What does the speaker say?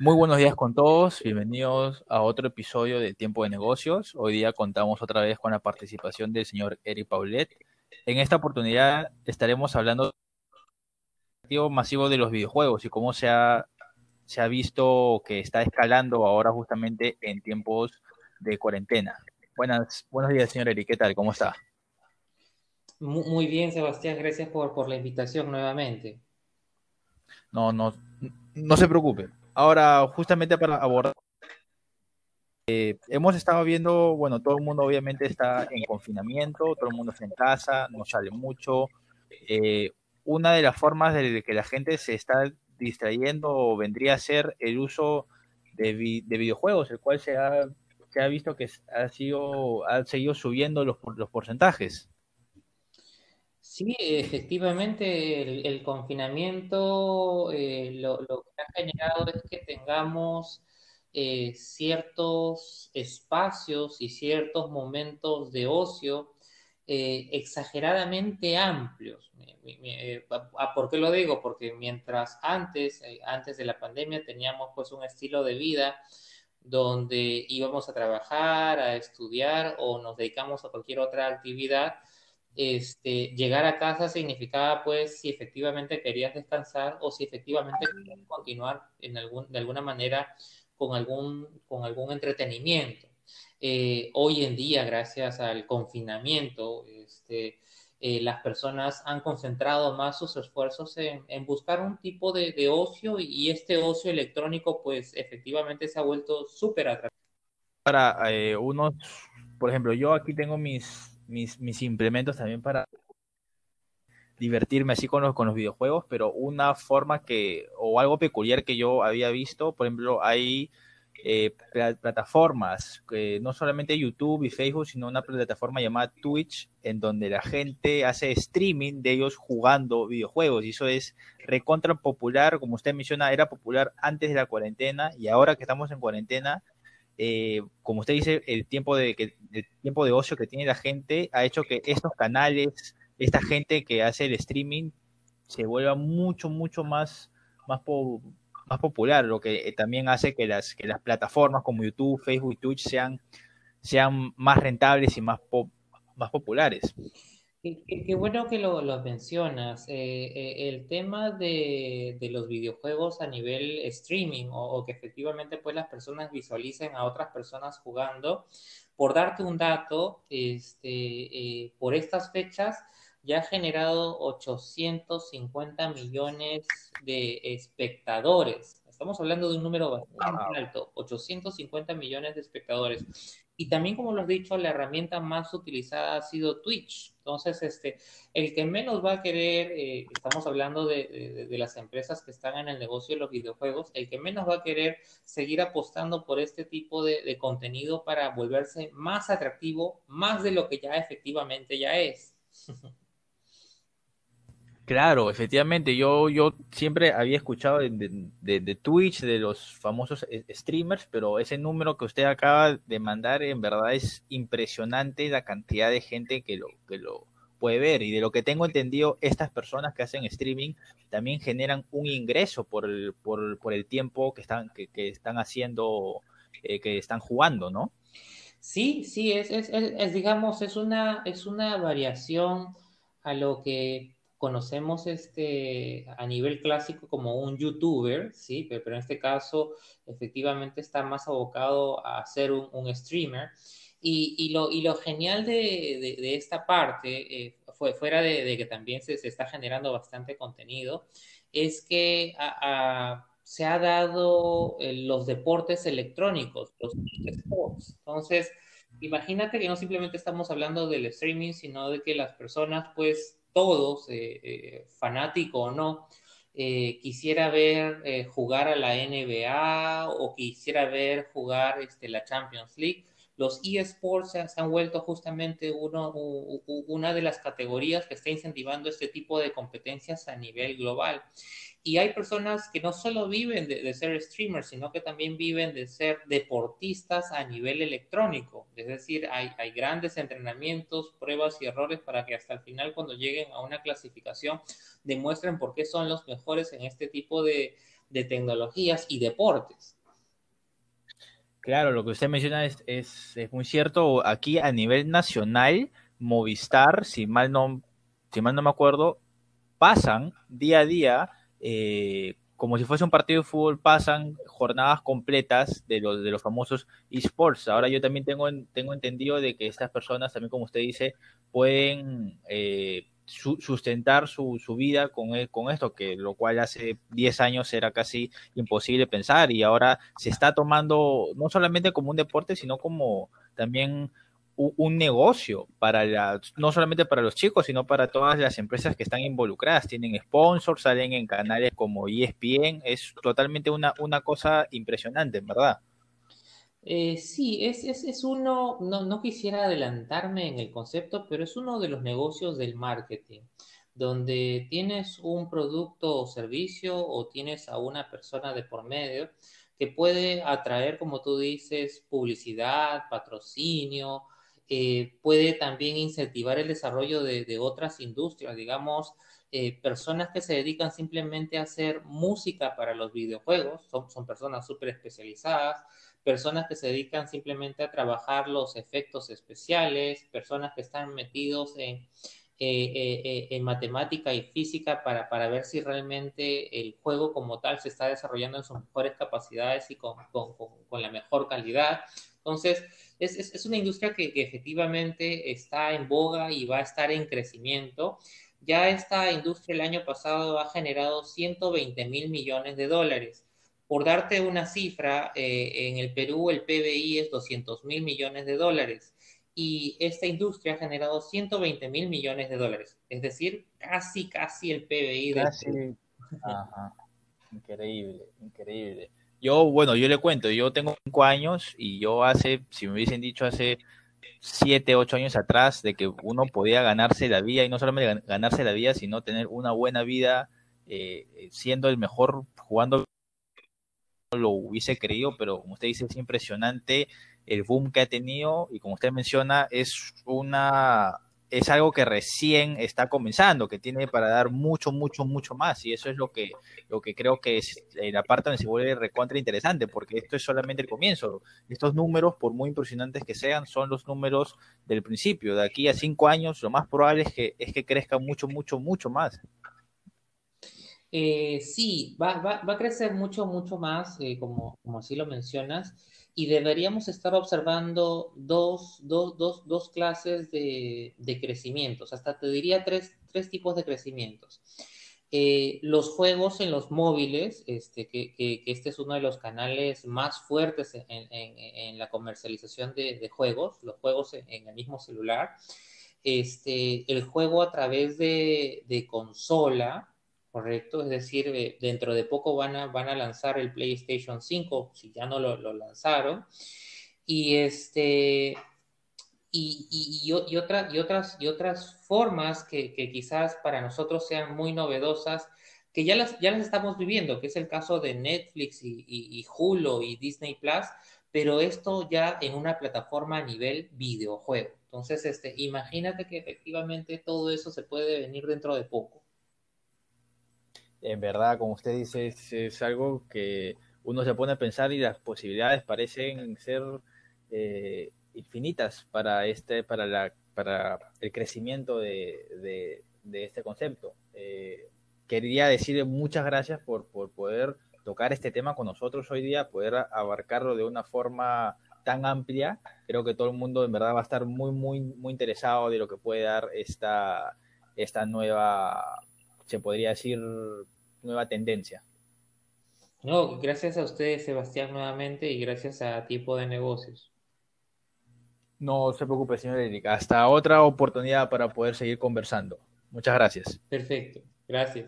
Muy buenos días con todos, bienvenidos a otro episodio de Tiempo de Negocios. Hoy día contamos otra vez con la participación del señor Eric Paulet. En esta oportunidad estaremos hablando del masivo de los videojuegos y cómo se ha, se ha visto que está escalando ahora justamente en tiempos de cuarentena. Buenas, buenos días, señor Eric, ¿qué tal? ¿Cómo está? Muy bien, Sebastián, gracias por, por la invitación nuevamente. No, no, no se preocupe. Ahora, justamente para abordar, eh, hemos estado viendo, bueno, todo el mundo obviamente está en confinamiento, todo el mundo está en casa, no sale mucho. Eh, una de las formas de que la gente se está distrayendo vendría a ser el uso de, videojuegos, el cual se ha, se ha visto que ha, sido, ha seguido subiendo los, los porcentajes. Sí, efectivamente, el, confinamiento eh, lo, que ha generado es que tengamos eh, ciertos espacios y ciertos momentos de ocio eh, exageradamente amplios. ¿Por qué lo digo? Porque mientras antes, antes de la pandemia, teníamos pues un estilo de vida donde íbamos a trabajar, a estudiar o nos dedicamos a cualquier otra actividad, este, llegar a casa significaba pues si efectivamente querías descansar o si efectivamente querías continuar en algún, de alguna manera con algún, con algún entretenimiento. Eh, hoy en día, gracias al confinamiento, este, eh, las personas han concentrado más sus esfuerzos en, buscar un tipo de, ocio y, este ocio electrónico pues efectivamente se ha vuelto súper atractivo. Para eh, unos, por ejemplo, yo aquí tengo mis mis, mis implementos también para divertirme así con los, con los videojuegos, pero una forma que, o algo peculiar que yo había visto, por ejemplo, hay eh, plataformas, que no solamente YouTube y Facebook, sino una plataforma llamada Twitch, en donde la gente hace streaming de ellos jugando videojuegos, y eso es recontra popular, como usted menciona, era popular antes de la cuarentena, y ahora que estamos en cuarentena, eh, como usted dice, el tiempo de, que, el tiempo de ocio que tiene la gente ha hecho que estos canales, esta gente que hace el streaming, se vuelva mucho, mucho más, popular, lo que también hace que las, que las plataformas como YouTube, Facebook y Twitch sean, sean más rentables y más, más populares. Qué, bueno que lo, mencionas. Eh, eh, el tema de, los videojuegos a nivel streaming o, que efectivamente pues las personas visualicen a otras personas jugando. Por darte un dato, este, eh, por estas fechas ya ha generado 850 millones de espectadores. Estamos hablando de un número bastante alto, 850 millones de espectadores. Y también, como lo has dicho, la herramienta más utilizada ha sido Twitch. Entonces, este, el que menos va a querer, eh, estamos hablando de, las empresas que están en el negocio de los videojuegos, el que menos va a querer seguir apostando por este tipo de contenido para volverse más atractivo, más de lo que ya efectivamente ya es. Claro, efectivamente, yo, yo siempre había escuchado de, de, Twitch, de los famosos eh, streamers, pero ese número que usted acaba de mandar en verdad es impresionante la cantidad de gente que lo, que lo puede ver. Y de lo que tengo entendido, estas personas que hacen streaming también generan un ingreso por el, por, por el tiempo que están, que, que están haciendo, eh, que están jugando, ¿no? Sí, sí, es, es, es, digamos, es una, es una variación a lo que conocemos este, a nivel clásico como un youtuber, ¿sí? Pero, en este caso efectivamente está más abocado a ser un, streamer. Y, lo, y, lo, genial de, de, esta parte, eh, fue, fuera de, que también se, se, está generando bastante contenido, es que se ha dado eh, los deportes electrónicos, los sports. Entonces, imagínate que no simplemente estamos hablando del streaming, sino de que las personas pues todos, eh, eh, fanático o no, eh, quisiera ver jugar a la NBA o quisiera ver jugar este, la Champions League, los eSports se, han vuelto justamente uno, una de las categorías que está incentivando este tipo de competencias a nivel global. Y hay personas que no solo viven de, ser streamers, sino que también viven de ser deportistas a nivel electrónico. Es decir, hay, hay grandes entrenamientos, pruebas y errores para que hasta el final, cuando lleguen a una clasificación, demuestren por qué son los mejores en este tipo de, de tecnologías y deportes. Claro, lo que usted menciona es, es, es muy cierto. Aquí a nivel nacional, Movistar, si mal no, si mal no me acuerdo, pasan día a día, eh, como si fuese un partido de fútbol, pasan jornadas completas de los, de los famosos esports. Ahora yo también tengo, tengo entendido de que estas personas, también como usted dice, pueden eh, sustentar su, su vida con, e, con esto, que lo cual hace 10 años era casi imposible pensar y ahora se está tomando no solamente como un deporte, sino como también un negocio para la, no solamente para los chicos, sino para todas las empresas que están involucradas. Tienen sponsors, salen en canales como ESPN, es totalmente una, una cosa impresionante, ¿verdad? Eh, sí, es, es, es uno, no, no, quisiera adelantarme en el concepto, pero es uno de los negocios del marketing, donde tienes un producto o servicio o tienes a una persona de por medio que puede atraer, como tú dices, publicidad, patrocinio, eh, puede también incentivar el desarrollo de, otras industrias, digamos, eh, personas que se dedican simplemente a hacer música para los videojuegos, son, son personas súper especializadas, personas que se dedican simplemente a trabajar los efectos especiales, personas que están metidos en, eh, en matemática y física para, para, ver si realmente el juego como tal se está desarrollando en sus mejores capacidades y con, con, con la mejor calidad. Entonces, es, es, es una industria que, que, efectivamente está en boga y va a estar en crecimiento. Ya esta industria el año pasado ha generado 120 mil millones de dólares. Por darte una cifra, eh, en el Perú el PBI es 200 mil millones de dólares y esta industria ha generado 120 mil millones de dólares, es decir, casi, casi el PBI casi. del Ajá. Increíble, increíble. Yo, bueno, yo le cuento, yo tengo cinco años y yo hace, si me hubiesen dicho hace siete, ocho años atrás de que uno podía ganarse la vida y no solamente ganarse la vida, sino tener una buena vida eh, siendo el mejor jugando lo hubiese creído, pero como usted dice, es impresionante el boom que ha tenido y como usted menciona, es una es algo que recién está comenzando, que tiene para dar mucho, mucho, mucho más. Y eso es lo que, lo que creo que es eh, la parte donde se vuelve recontra interesante, porque esto es solamente el comienzo. Estos números, por muy impresionantes que sean, son los números del principio. De aquí a cinco años, lo más probable es que, es que crezca mucho, mucho, mucho más. Eh, sí, va, va, va, a crecer mucho, mucho más, eh, como, como así lo mencionas y deberíamos estar observando dos, dos, dos, dos clases de, de, crecimientos, hasta te diría tres, tres tipos de crecimientos. Eh, los juegos en los móviles, este, que, que, este es uno de los canales más fuertes en, en, en la comercialización de, de, juegos, los juegos en, en, el mismo celular. Este, el juego a través de, de consola, ¿correcto? Es decir, eh, dentro de poco van a, lanzar el PlayStation 5, si ya no lo, lanzaron. Y este. Y, y, otra, y, otras, y otras formas que, que, quizás para nosotros sean muy novedosas, que ya las, ya las estamos viviendo, que es el caso de Netflix y, y Hulu y Disney Plus, pero esto ya en una plataforma a nivel videojuego. Entonces, este, imagínate que efectivamente todo eso se puede venir dentro de poco en verdad, como usted dice, es, es, algo que uno se pone a pensar y las posibilidades parecen ser eh, infinitas para este, para la, para el crecimiento de, de, de este concepto. Eh, quería decirle muchas gracias por, por poder tocar este tema con nosotros hoy día, poder abarcarlo de una forma tan amplia. Creo que todo el mundo en verdad va a estar muy, muy, muy interesado de lo que puede dar esta, esta nueva, se podría decir, nueva tendencia. No, gracias a ustedes, Sebastián, nuevamente, y gracias a Tipo de Negocios. No se preocupe, señor Erika. Hasta otra oportunidad para poder seguir conversando. Muchas gracias. Perfecto. Gracias.